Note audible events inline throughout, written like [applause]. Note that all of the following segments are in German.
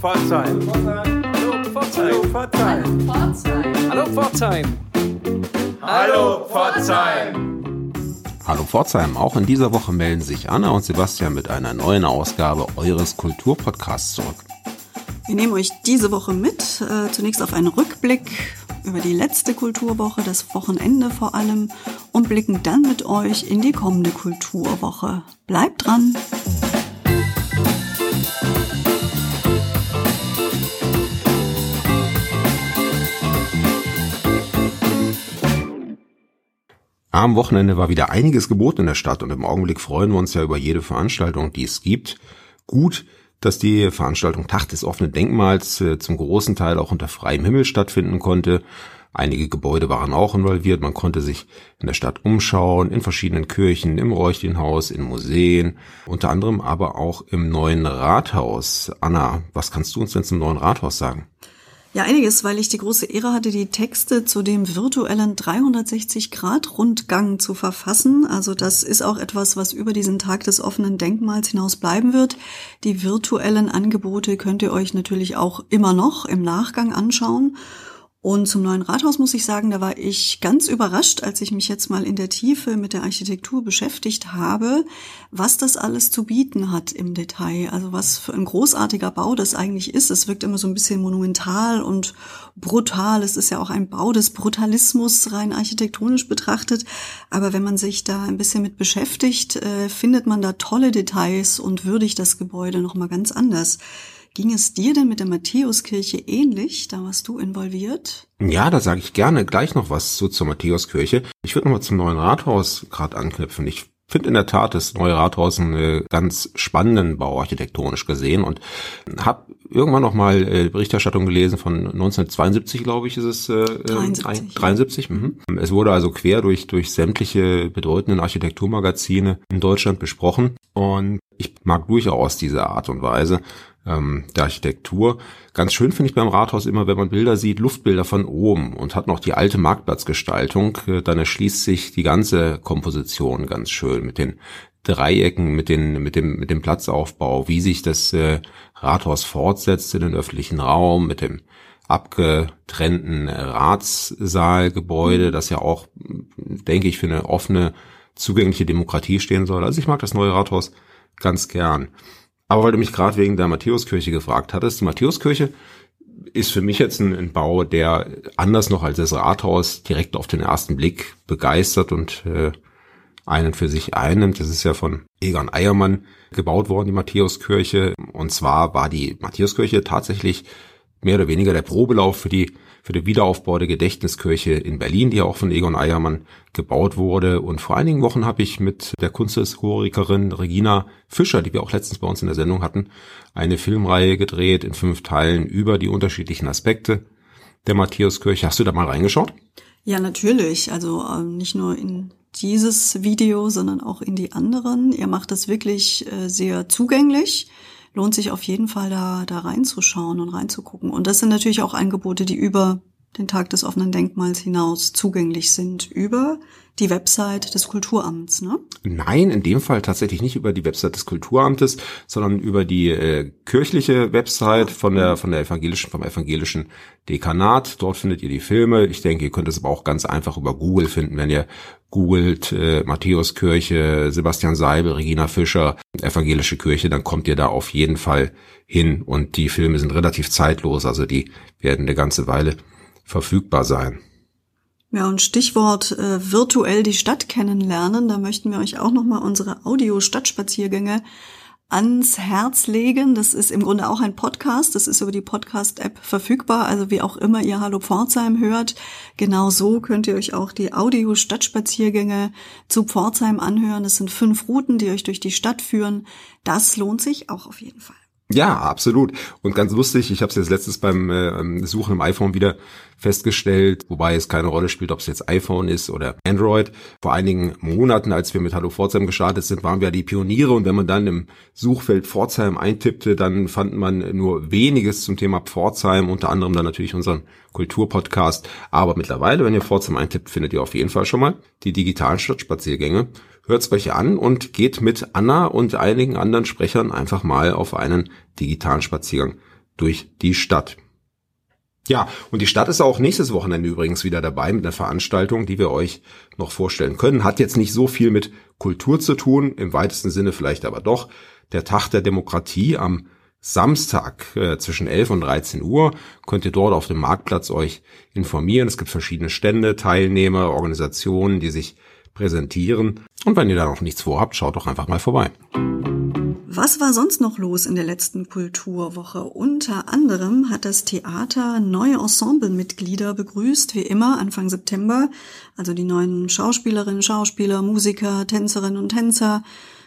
Pforzheim. Hallo Pforzheim. Hallo Pforzheim. Hallo Pforzheim. Hallo Pforzheim, auch in dieser Woche melden sich Anna und Sebastian mit einer neuen Ausgabe eures Kulturpodcasts zurück. Wir nehmen euch diese Woche mit, äh, zunächst auf einen Rückblick über die letzte Kulturwoche, das Wochenende vor allem, und blicken dann mit euch in die kommende Kulturwoche. Bleibt dran! Am Wochenende war wieder einiges geboten in der Stadt und im Augenblick freuen wir uns ja über jede Veranstaltung, die es gibt. Gut, dass die Veranstaltung Tag des offenen Denkmals äh, zum großen Teil auch unter freiem Himmel stattfinden konnte. Einige Gebäude waren auch involviert. Man konnte sich in der Stadt umschauen, in verschiedenen Kirchen, im Räuchchenhaus, in Museen, unter anderem aber auch im neuen Rathaus. Anna, was kannst du uns denn zum neuen Rathaus sagen? Ja, einiges, weil ich die große Ehre hatte, die Texte zu dem virtuellen 360-Grad-Rundgang zu verfassen. Also das ist auch etwas, was über diesen Tag des offenen Denkmals hinaus bleiben wird. Die virtuellen Angebote könnt ihr euch natürlich auch immer noch im Nachgang anschauen. Und zum neuen Rathaus muss ich sagen, da war ich ganz überrascht, als ich mich jetzt mal in der Tiefe mit der Architektur beschäftigt habe, was das alles zu bieten hat im Detail. Also was für ein großartiger Bau das eigentlich ist. Es wirkt immer so ein bisschen monumental und brutal. Es ist ja auch ein Bau des Brutalismus rein architektonisch betrachtet. Aber wenn man sich da ein bisschen mit beschäftigt, äh, findet man da tolle Details und würdigt das Gebäude nochmal ganz anders. Ging es dir denn mit der Matthäuskirche ähnlich? Da warst du involviert? Ja, da sage ich gerne gleich noch was zu zur Matthäuskirche. Ich würde nochmal zum neuen Rathaus gerade anknüpfen. Ich finde in der Tat das neue Rathaus einen ganz spannenden Bau architektonisch gesehen und habe irgendwann noch mal äh, Berichterstattung gelesen von 1972, glaube ich, ist es äh, 73. 73 mhm. Es wurde also quer durch durch sämtliche bedeutenden Architekturmagazine in Deutschland besprochen und ich mag durchaus diese Art und Weise ähm, der Architektur. Ganz schön finde ich beim Rathaus immer, wenn man Bilder sieht, Luftbilder von oben und hat noch die alte Marktplatzgestaltung, äh, dann erschließt sich die ganze Komposition ganz schön mit den Dreiecken, mit den mit dem mit dem Platzaufbau, wie sich das äh, Rathaus fortsetzt in den öffentlichen Raum mit dem abgetrennten Ratssaalgebäude, das ja auch, denke ich, für eine offene, zugängliche Demokratie stehen soll. Also ich mag das neue Rathaus ganz gern. Aber weil du mich gerade wegen der Matthäuskirche gefragt hattest, die Matthäuskirche ist für mich jetzt ein, ein, Bau, der anders noch als das Rathaus direkt auf den ersten Blick begeistert und äh, einen für sich einnimmt. Das ist ja von Egon Eiermann gebaut worden, die Matthäuskirche. Und zwar war die Matthäuskirche tatsächlich mehr oder weniger der Probelauf für die für den Wiederaufbau der Gedächtniskirche in Berlin, die auch von Egon Eiermann gebaut wurde. Und vor einigen Wochen habe ich mit der Kunsthistorikerin Regina Fischer, die wir auch letztens bei uns in der Sendung hatten, eine Filmreihe gedreht in fünf Teilen über die unterschiedlichen Aspekte der Matthäuskirche. Hast du da mal reingeschaut? Ja, natürlich. Also äh, nicht nur in dieses Video, sondern auch in die anderen. Ihr macht das wirklich äh, sehr zugänglich lohnt sich auf jeden Fall da, da reinzuschauen und reinzugucken. Und das sind natürlich auch Angebote, die über den Tag des offenen Denkmals hinaus zugänglich sind, über die Website des Kulturamts, ne? Nein, in dem Fall tatsächlich nicht über die Website des Kulturamtes, sondern über die äh, kirchliche Website von der von der evangelischen vom evangelischen Dekanat. Dort findet ihr die Filme. Ich denke, ihr könnt es aber auch ganz einfach über Google finden, wenn ihr googelt äh, Matthäuskirche, Sebastian Seibel, Regina Fischer, evangelische Kirche, dann kommt ihr da auf jeden Fall hin und die Filme sind relativ zeitlos, also die werden eine ganze Weile verfügbar sein. Ja, und Stichwort äh, virtuell die Stadt kennenlernen, da möchten wir euch auch nochmal unsere Audio-Stadtspaziergänge ans Herz legen. Das ist im Grunde auch ein Podcast. Das ist über die Podcast-App verfügbar. Also wie auch immer ihr Hallo Pforzheim hört, genau so könnt ihr euch auch die Audio-Stadtspaziergänge zu Pforzheim anhören. Das sind fünf Routen, die euch durch die Stadt führen. Das lohnt sich auch auf jeden Fall. Ja, absolut. Und ganz lustig, ich habe es jetzt letztens beim äh, Suchen im iPhone wieder festgestellt, wobei es keine Rolle spielt, ob es jetzt iPhone ist oder Android. Vor einigen Monaten, als wir mit Hallo Pforzheim gestartet sind, waren wir die Pioniere und wenn man dann im Suchfeld Pforzheim eintippte, dann fand man nur weniges zum Thema Pforzheim, unter anderem dann natürlich unseren Kulturpodcast. Aber mittlerweile, wenn ihr Pforzheim eintippt, findet ihr auf jeden Fall schon mal die digitalen Stadtspaziergänge hört's euch an und geht mit Anna und einigen anderen Sprechern einfach mal auf einen digitalen Spaziergang durch die Stadt. Ja, und die Stadt ist auch nächstes Wochenende übrigens wieder dabei mit einer Veranstaltung, die wir euch noch vorstellen können. Hat jetzt nicht so viel mit Kultur zu tun, im weitesten Sinne vielleicht aber doch. Der Tag der Demokratie am Samstag äh, zwischen 11 und 13 Uhr könnt ihr dort auf dem Marktplatz euch informieren. Es gibt verschiedene Stände, Teilnehmer, Organisationen, die sich präsentieren. Und wenn ihr da noch nichts vorhabt, schaut doch einfach mal vorbei. Was war sonst noch los in der letzten Kulturwoche? Unter anderem hat das Theater neue Ensemblemitglieder begrüßt, wie immer Anfang September. Also die neuen Schauspielerinnen, Schauspieler, Musiker, Tänzerinnen und Tänzer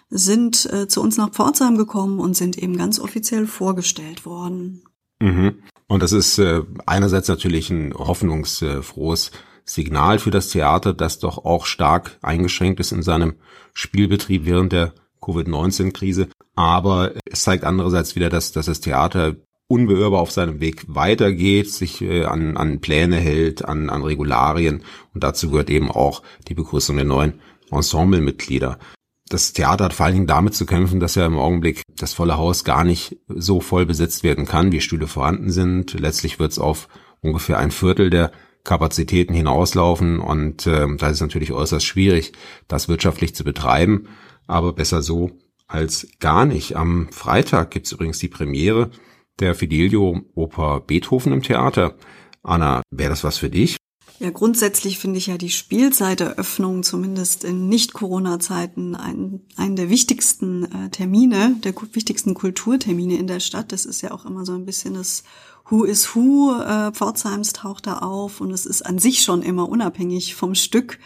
sind äh, zu uns nach Pforzheim gekommen und sind eben ganz offiziell vorgestellt worden. Mhm. Und das ist äh, einerseits natürlich ein hoffnungsfrohes Signal für das Theater, das doch auch stark eingeschränkt ist in seinem Spielbetrieb während der Covid-19-Krise. Aber es zeigt andererseits wieder, dass, dass das Theater unbeirrbar auf seinem Weg weitergeht, sich äh, an, an Pläne hält, an, an Regularien. Und dazu gehört eben auch die Begrüßung der neuen Ensemblemitglieder. Das Theater hat vor allen Dingen damit zu kämpfen, dass ja im Augenblick das volle Haus gar nicht so voll besetzt werden kann, wie Stühle vorhanden sind. Letztlich wird es auf ungefähr ein Viertel der Kapazitäten hinauslaufen und äh, da ist natürlich äußerst schwierig, das wirtschaftlich zu betreiben, aber besser so als gar nicht. Am Freitag gibt's übrigens die Premiere der Fidelio Oper Beethoven im Theater. Anna, wäre das was für dich? Ja, grundsätzlich finde ich ja die Spielzeiteröffnung, zumindest in Nicht-Corona-Zeiten, einen, einen der wichtigsten äh, Termine, der wichtigsten Kulturtermine in der Stadt. Das ist ja auch immer so ein bisschen das Who is Who äh, Pforzheims taucht da auf und es ist an sich schon immer unabhängig vom Stück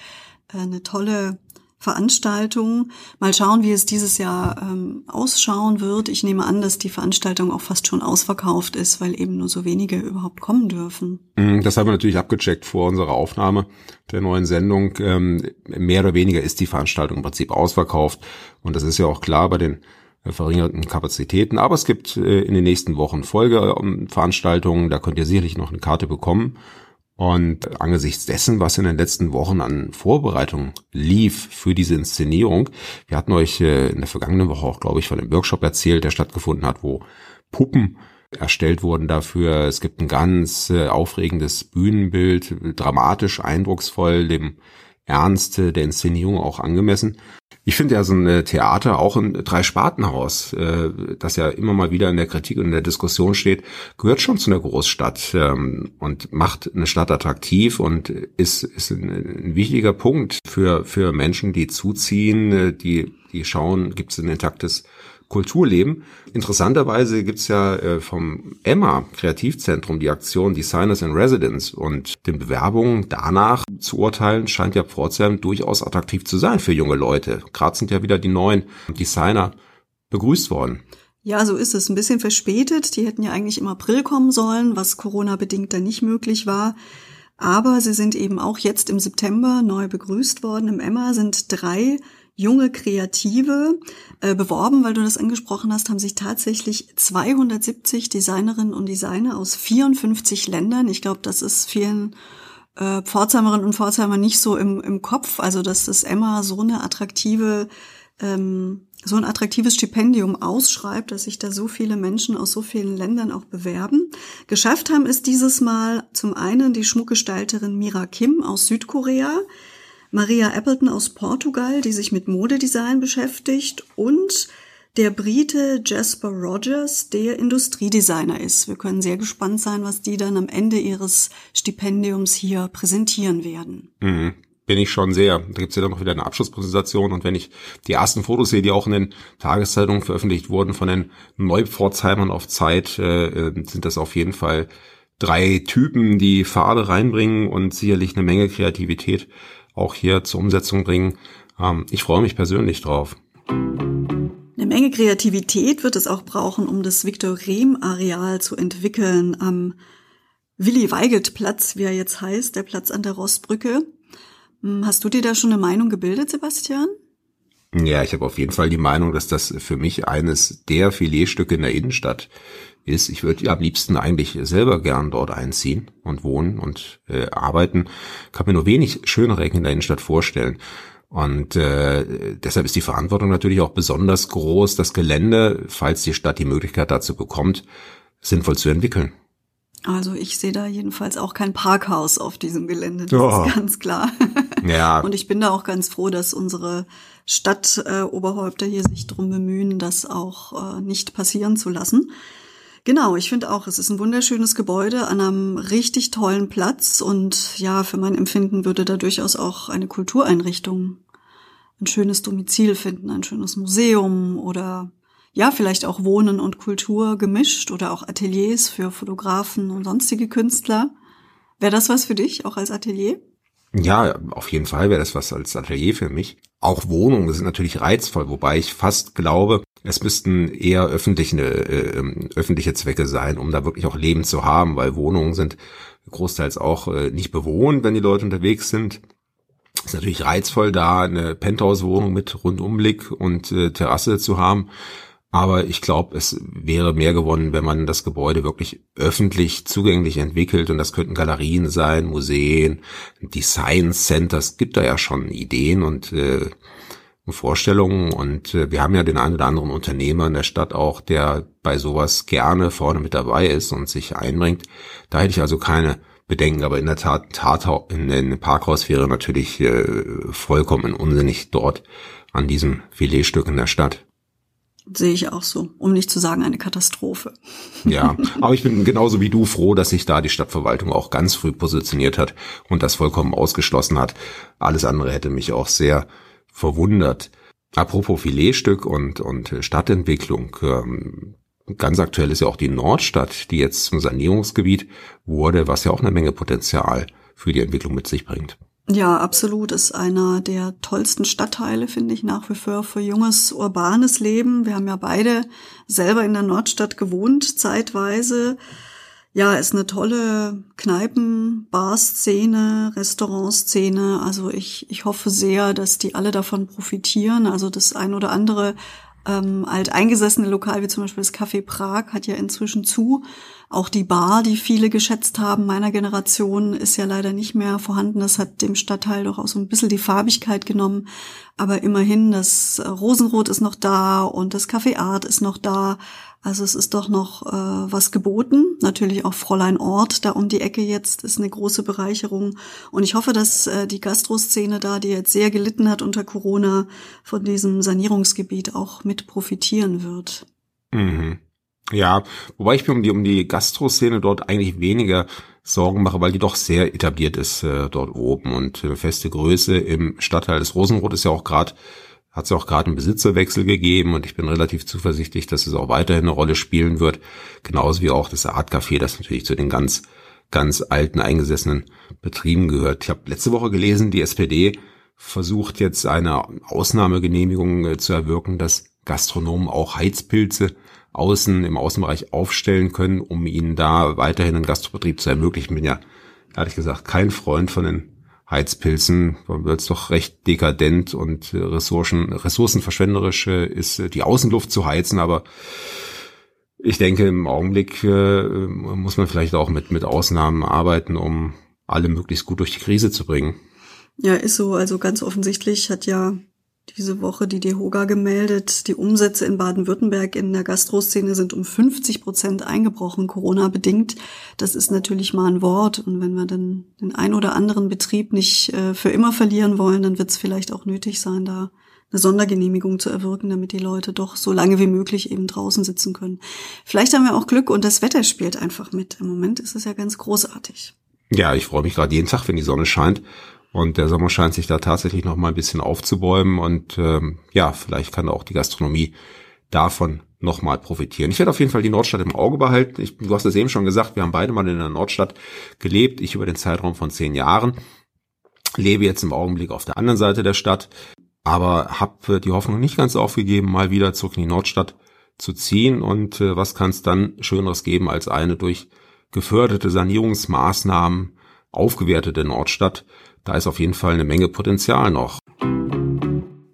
äh, eine tolle Veranstaltung. Mal schauen, wie es dieses Jahr ähm, ausschauen wird. Ich nehme an, dass die Veranstaltung auch fast schon ausverkauft ist, weil eben nur so wenige überhaupt kommen dürfen. Mm, das haben wir natürlich abgecheckt vor unserer Aufnahme der neuen Sendung. Ähm, mehr oder weniger ist die Veranstaltung im Prinzip ausverkauft. Und das ist ja auch klar bei den verringerten Kapazitäten. Aber es gibt äh, in den nächsten Wochen Folgeveranstaltungen. Da könnt ihr sicherlich noch eine Karte bekommen. Und angesichts dessen, was in den letzten Wochen an Vorbereitung lief für diese Inszenierung, wir hatten euch äh, in der vergangenen Woche auch, glaube ich, von dem Workshop erzählt, der stattgefunden hat, wo Puppen erstellt wurden dafür. Es gibt ein ganz aufregendes Bühnenbild, dramatisch, eindrucksvoll, dem Ernst der Inszenierung auch angemessen. Ich finde ja so ein Theater auch ein Drei-Spartenhaus, äh, das ja immer mal wieder in der Kritik und in der Diskussion steht, gehört schon zu einer Großstadt ähm, und macht eine Stadt attraktiv und ist, ist ein, ein wichtiger Punkt für, für Menschen, die zuziehen, äh, die, die schauen, gibt es ein intaktes Kulturleben. Interessanterweise gibt's ja äh, vom Emma Kreativzentrum die Aktion Designers in Residence und den Bewerbungen danach zu urteilen, scheint ja Pforzheim durchaus attraktiv zu sein für junge Leute. Gerade sind ja wieder die neuen Designer begrüßt worden. Ja, so ist es. Ein bisschen verspätet. Die hätten ja eigentlich im April kommen sollen, was Corona-bedingt dann nicht möglich war. Aber sie sind eben auch jetzt im September neu begrüßt worden. Im Emma sind drei junge Kreative äh, beworben, weil du das angesprochen hast, haben sich tatsächlich 270 Designerinnen und Designer aus 54 Ländern. Ich glaube, das ist vielen äh, Pforzheimerinnen und Pforzheimer nicht so im, im Kopf, also dass das Emma so eine attraktive ähm, so ein attraktives Stipendium ausschreibt, dass sich da so viele Menschen aus so vielen Ländern auch bewerben. Geschafft haben es dieses Mal zum einen die Schmuckgestalterin Mira Kim aus Südkorea, Maria Appleton aus Portugal, die sich mit Modedesign beschäftigt und der Brite Jasper Rogers, der Industriedesigner ist. Wir können sehr gespannt sein, was die dann am Ende ihres Stipendiums hier präsentieren werden. Mhm. Bin ich schon sehr. Da gibt's ja dann noch wieder eine Abschlusspräsentation und wenn ich die ersten Fotos sehe, die auch in den Tageszeitungen veröffentlicht wurden von den Neupforzheimern auf Zeit, äh, sind das auf jeden Fall drei Typen, die Farbe reinbringen und sicherlich eine Menge Kreativität auch hier zur Umsetzung bringen. Ähm, ich freue mich persönlich drauf. Eine Menge Kreativität wird es auch brauchen, um das Viktor-Rehm-Areal zu entwickeln am Willi-Weigelt-Platz, wie er jetzt heißt, der Platz an der Rostbrücke. Hm, hast du dir da schon eine Meinung gebildet, Sebastian? Ja, ich habe auf jeden Fall die Meinung, dass das für mich eines der Filetstücke in der Innenstadt ist, ich würde am liebsten eigentlich selber gern dort einziehen und wohnen und äh, arbeiten. Kann mir nur wenig schönere Ecken in der Innenstadt vorstellen. Und äh, deshalb ist die Verantwortung natürlich auch besonders groß, das Gelände, falls die Stadt die Möglichkeit dazu bekommt, sinnvoll zu entwickeln. Also ich sehe da jedenfalls auch kein Parkhaus auf diesem Gelände, das oh. ist ganz klar. [laughs] Ja. Und ich bin da auch ganz froh, dass unsere Stadtoberhäupter äh, hier sich drum bemühen, das auch äh, nicht passieren zu lassen. Genau, ich finde auch, es ist ein wunderschönes Gebäude an einem richtig tollen Platz und ja, für mein Empfinden würde da durchaus auch eine Kultureinrichtung ein schönes Domizil finden, ein schönes Museum oder ja, vielleicht auch Wohnen und Kultur gemischt oder auch Ateliers für Fotografen und sonstige Künstler. Wäre das was für dich, auch als Atelier? Ja, auf jeden Fall wäre das was als Atelier für mich. Auch Wohnungen sind natürlich reizvoll, wobei ich fast glaube, es müssten eher öffentliche, äh, ähm, öffentliche Zwecke sein, um da wirklich auch Leben zu haben, weil Wohnungen sind großteils auch äh, nicht bewohnt, wenn die Leute unterwegs sind. Ist natürlich reizvoll, da eine Penthouse-Wohnung mit Rundumblick und äh, Terrasse zu haben. Aber ich glaube, es wäre mehr gewonnen, wenn man das Gebäude wirklich öffentlich zugänglich entwickelt. Und das könnten Galerien sein, Museen, Design Centers. Gibt da ja schon Ideen und äh, Vorstellungen. Und äh, wir haben ja den einen oder anderen Unternehmer in der Stadt auch, der bei sowas gerne vorne mit dabei ist und sich einbringt. Da hätte ich also keine Bedenken. Aber in der Tat, Tat in, in Parkhaus wäre natürlich äh, vollkommen unsinnig dort an diesem Filetstück in der Stadt. Sehe ich auch so, um nicht zu sagen eine Katastrophe. Ja, [laughs] aber ich bin genauso wie du froh, dass sich da die Stadtverwaltung auch ganz früh positioniert hat und das vollkommen ausgeschlossen hat. Alles andere hätte mich auch sehr verwundert. Apropos Filetstück und, und Stadtentwicklung, ähm, ganz aktuell ist ja auch die Nordstadt, die jetzt zum Sanierungsgebiet wurde, was ja auch eine Menge Potenzial für die Entwicklung mit sich bringt. Ja, absolut. Ist einer der tollsten Stadtteile, finde ich, nach wie vor für junges, urbanes Leben. Wir haben ja beide selber in der Nordstadt gewohnt, zeitweise. Ja, ist eine tolle Kneipen, Bar-Szene, Restaurantszene. Also ich, ich hoffe sehr, dass die alle davon profitieren. Also das ein oder andere ähm, alteingesessene Lokal, wie zum Beispiel das Café Prag, hat ja inzwischen zu. Auch die Bar, die viele geschätzt haben, meiner Generation, ist ja leider nicht mehr vorhanden. Das hat dem Stadtteil doch auch so ein bisschen die Farbigkeit genommen. Aber immerhin, das Rosenrot ist noch da und das Café Art ist noch da. Also es ist doch noch äh, was geboten. Natürlich auch Fräulein Ort da um die Ecke jetzt ist eine große Bereicherung. Und ich hoffe, dass äh, die Gastroszene da, die jetzt sehr gelitten hat unter Corona, von diesem Sanierungsgebiet auch mit profitieren wird. Mhm. Ja, wobei ich mir um die, um die Gastroszene dort eigentlich weniger Sorgen mache, weil die doch sehr etabliert ist äh, dort oben und äh, feste Größe im Stadtteil des Rosenrot ist ja auch gerade hat es auch gerade einen Besitzerwechsel gegeben und ich bin relativ zuversichtlich, dass es auch weiterhin eine Rolle spielen wird. Genauso wie auch das Artcafé, das natürlich zu den ganz, ganz alten, eingesessenen Betrieben gehört. Ich habe letzte Woche gelesen, die SPD versucht jetzt eine Ausnahmegenehmigung äh, zu erwirken, dass Gastronomen auch Heizpilze außen im Außenbereich aufstellen können, um ihnen da weiterhin einen Gastrobetrieb zu ermöglichen. Bin ja ehrlich gesagt kein Freund von den Heizpilzen, weil es doch recht dekadent und Ressourcen, ressourcenverschwenderisch äh, ist, äh, die Außenluft zu heizen, aber ich denke, im Augenblick äh, muss man vielleicht auch mit, mit Ausnahmen arbeiten, um alle möglichst gut durch die Krise zu bringen. Ja, ist so. Also ganz offensichtlich hat ja diese Woche die DEHOGA gemeldet, die Umsätze in Baden-Württemberg in der Gastroszene sind um 50 Prozent eingebrochen, Corona-bedingt. Das ist natürlich mal ein Wort. Und wenn wir dann den ein oder anderen Betrieb nicht äh, für immer verlieren wollen, dann wird es vielleicht auch nötig sein, da eine Sondergenehmigung zu erwirken, damit die Leute doch so lange wie möglich eben draußen sitzen können. Vielleicht haben wir auch Glück und das Wetter spielt einfach mit. Im Moment ist es ja ganz großartig. Ja, ich freue mich gerade jeden Tag, wenn die Sonne scheint. Und der Sommer scheint sich da tatsächlich noch mal ein bisschen aufzubäumen und ähm, ja, vielleicht kann auch die Gastronomie davon noch mal profitieren. Ich werde auf jeden Fall die Nordstadt im Auge behalten. Ich, du hast es eben schon gesagt, wir haben beide mal in der Nordstadt gelebt. Ich über den Zeitraum von zehn Jahren. Lebe jetzt im Augenblick auf der anderen Seite der Stadt, aber habe die Hoffnung nicht ganz aufgegeben, mal wieder zurück in die Nordstadt zu ziehen. Und äh, was kann es dann Schöneres geben als eine durch geförderte Sanierungsmaßnahmen aufgewertete Nordstadt, da ist auf jeden Fall eine Menge Potenzial noch.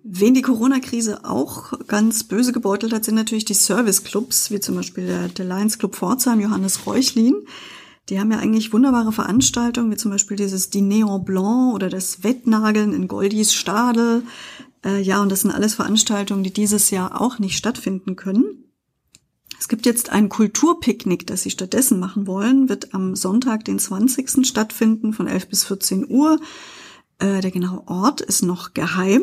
Wen die Corona-Krise auch ganz böse gebeutelt hat, sind natürlich die Service-Clubs, wie zum Beispiel der, der Lions Club Pforzheim, Johannes Reuchlin. Die haben ja eigentlich wunderbare Veranstaltungen, wie zum Beispiel dieses Diner en Blanc oder das Wettnageln in Goldis Stadel. Äh, ja, und das sind alles Veranstaltungen, die dieses Jahr auch nicht stattfinden können. Es gibt jetzt ein Kulturpicknick, das Sie stattdessen machen wollen, wird am Sonntag, den 20. stattfinden von 11 bis 14 Uhr. Äh, der genaue Ort ist noch geheim.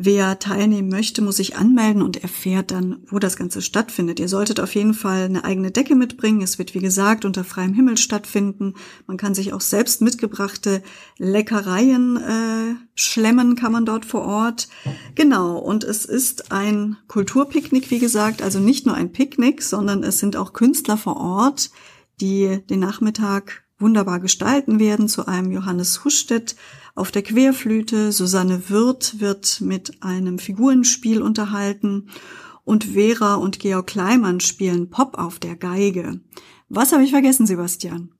Wer teilnehmen möchte, muss sich anmelden und erfährt dann, wo das Ganze stattfindet. Ihr solltet auf jeden Fall eine eigene Decke mitbringen. Es wird, wie gesagt, unter freiem Himmel stattfinden. Man kann sich auch selbst mitgebrachte Leckereien äh, schlemmen, kann man dort vor Ort. Genau, und es ist ein Kulturpicknick, wie gesagt, also nicht nur ein Picknick, sondern es sind auch Künstler vor Ort, die den Nachmittag wunderbar gestalten werden zu einem Johannes Hustedt auf der Querflöte, Susanne Wirth wird mit einem Figurenspiel unterhalten und Vera und Georg Kleimann spielen Pop auf der Geige. Was habe ich vergessen, Sebastian?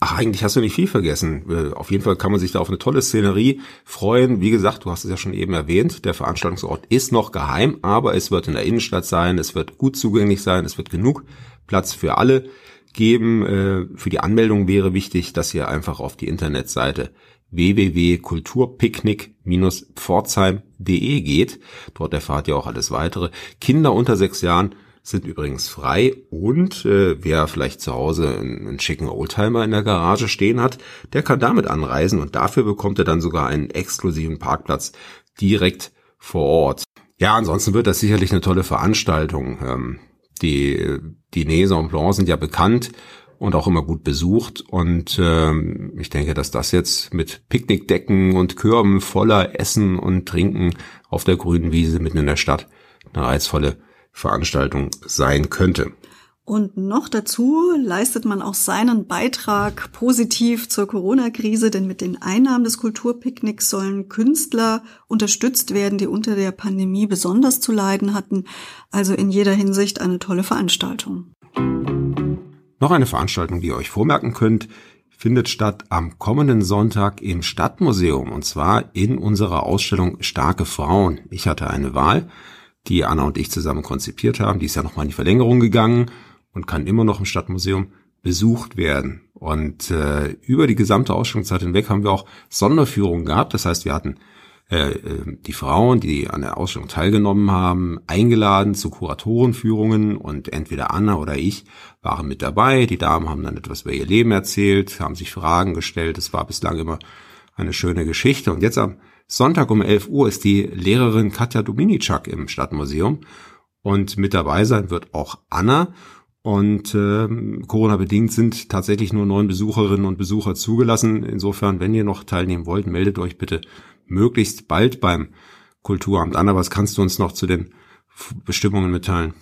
Ach, eigentlich hast du nicht viel vergessen. Äh, auf jeden Fall kann man sich da auf eine tolle Szenerie freuen. Wie gesagt, du hast es ja schon eben erwähnt, der Veranstaltungsort ist noch geheim, aber es wird in der Innenstadt sein, es wird gut zugänglich sein, es wird genug Platz für alle geben. Äh, für die Anmeldung wäre wichtig, dass ihr einfach auf die Internetseite www.kulturpicknick-pforzheim.de geht. Dort erfahrt ihr auch alles weitere. Kinder unter sechs Jahren sind übrigens frei und äh, wer vielleicht zu Hause einen, einen schicken Oldtimer in der Garage stehen hat, der kann damit anreisen und dafür bekommt er dann sogar einen exklusiven Parkplatz direkt vor Ort. Ja, ansonsten wird das sicherlich eine tolle Veranstaltung. Ähm, die, Nese und Blanc sind ja bekannt und auch immer gut besucht. Und ähm, ich denke, dass das jetzt mit Picknickdecken und Körben voller Essen und Trinken auf der grünen Wiese mitten in der Stadt eine reizvolle Veranstaltung sein könnte. Und noch dazu leistet man auch seinen Beitrag positiv zur Corona-Krise, denn mit den Einnahmen des Kulturpicknicks sollen Künstler unterstützt werden, die unter der Pandemie besonders zu leiden hatten. Also in jeder Hinsicht eine tolle Veranstaltung. Noch eine Veranstaltung, die ihr euch vormerken könnt, findet statt am kommenden Sonntag im Stadtmuseum und zwar in unserer Ausstellung Starke Frauen. Ich hatte eine Wahl, die Anna und ich zusammen konzipiert haben. Die ist ja nochmal in die Verlängerung gegangen und kann immer noch im Stadtmuseum besucht werden. Und äh, über die gesamte Ausstellungszeit hinweg haben wir auch Sonderführungen gehabt. Das heißt, wir hatten äh, äh, die Frauen, die an der Ausstellung teilgenommen haben, eingeladen zu Kuratorenführungen und entweder Anna oder ich waren mit dabei. Die Damen haben dann etwas über ihr Leben erzählt, haben sich Fragen gestellt. Es war bislang immer eine schöne Geschichte. Und jetzt am Sonntag um 11 Uhr ist die Lehrerin Katja Dominicak im Stadtmuseum und mit dabei sein wird auch Anna. Und äh, Corona-bedingt sind tatsächlich nur neun Besucherinnen und Besucher zugelassen. Insofern, wenn ihr noch teilnehmen wollt, meldet euch bitte möglichst bald beim Kulturamt an. Aber was kannst du uns noch zu den Bestimmungen mitteilen?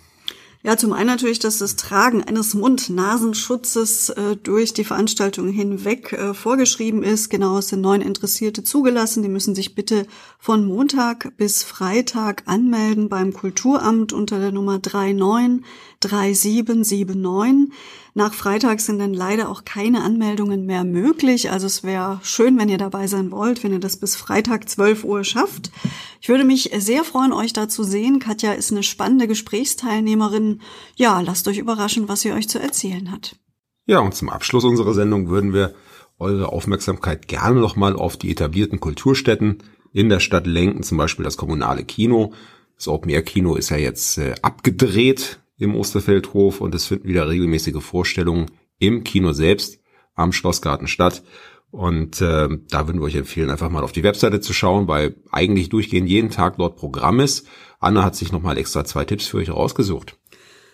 Ja, zum einen natürlich, dass das Tragen eines Mund-Nasenschutzes äh, durch die Veranstaltung hinweg äh, vorgeschrieben ist. Genau, es sind neun Interessierte zugelassen. Die müssen sich bitte von Montag bis Freitag anmelden beim Kulturamt unter der Nummer 393779. Nach Freitag sind dann leider auch keine Anmeldungen mehr möglich. Also es wäre schön, wenn ihr dabei sein wollt, wenn ihr das bis Freitag 12 Uhr schafft. Ich würde mich sehr freuen, euch da zu sehen. Katja ist eine spannende Gesprächsteilnehmerin. Ja, lasst euch überraschen, was sie euch zu erzählen hat. Ja, und zum Abschluss unserer Sendung würden wir eure Aufmerksamkeit gerne nochmal auf die etablierten Kulturstätten in der Stadt lenken, zum Beispiel das kommunale Kino. Das Open Air Kino ist ja jetzt äh, abgedreht im Osterfeldhof und es finden wieder regelmäßige Vorstellungen im Kino selbst am Schlossgarten statt. Und äh, da würden wir euch empfehlen, einfach mal auf die Webseite zu schauen, weil eigentlich durchgehend jeden Tag dort Programm ist. Anna hat sich nochmal extra zwei Tipps für euch rausgesucht.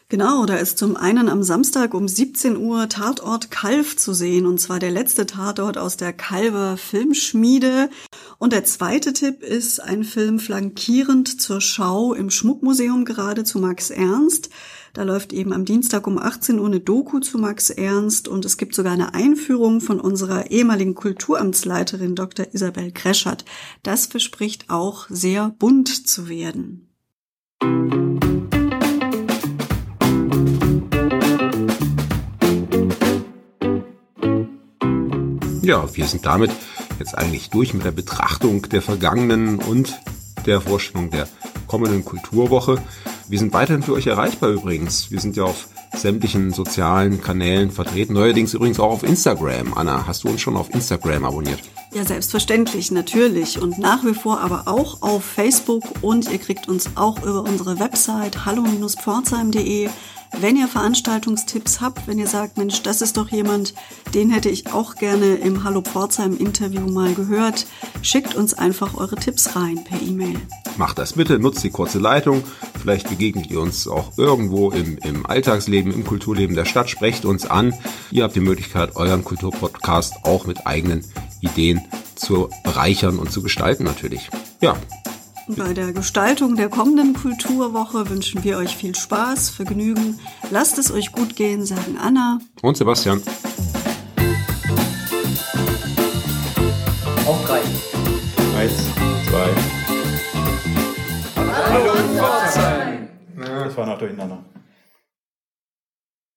Genau, da ist zum einen am Samstag um 17 Uhr Tatort Kalf zu sehen, und zwar der letzte Tatort aus der Kalver Filmschmiede. Und der zweite Tipp ist ein Film flankierend zur Schau im Schmuckmuseum gerade zu Max Ernst. Da läuft eben am Dienstag um 18 Uhr eine Doku zu Max Ernst und es gibt sogar eine Einführung von unserer ehemaligen Kulturamtsleiterin Dr. Isabel Kreschert. Das verspricht auch sehr bunt zu werden. Ja, wir sind damit jetzt eigentlich durch mit der Betrachtung der vergangenen und der Vorstellung der kommenden Kulturwoche. Wir sind weiterhin für euch erreichbar übrigens. Wir sind ja auf sämtlichen sozialen Kanälen vertreten. Neuerdings übrigens auch auf Instagram. Anna, hast du uns schon auf Instagram abonniert? Ja, selbstverständlich, natürlich. Und nach wie vor aber auch auf Facebook. Und ihr kriegt uns auch über unsere Website hallo-pforzheim.de Wenn ihr Veranstaltungstipps habt, wenn ihr sagt, Mensch, das ist doch jemand, den hätte ich auch gerne im Hallo Pforzheim Interview mal gehört, schickt uns einfach eure Tipps rein per E-Mail. Macht das bitte, nutzt die kurze Leitung. Vielleicht begegnet ihr uns auch irgendwo im, im Alltagsleben, im Kulturleben der Stadt. Sprecht uns an. Ihr habt die Möglichkeit, euren Kulturpodcast auch mit eigenen Ideen zu bereichern und zu gestalten natürlich. Ja, bei der Gestaltung der kommenden Kulturwoche wünschen wir euch viel Spaß, Vergnügen. Lasst es euch gut gehen, sagen Anna und Sebastian. Auf drei. Eins, zwei. Hallo, Hallo Das war noch durcheinander.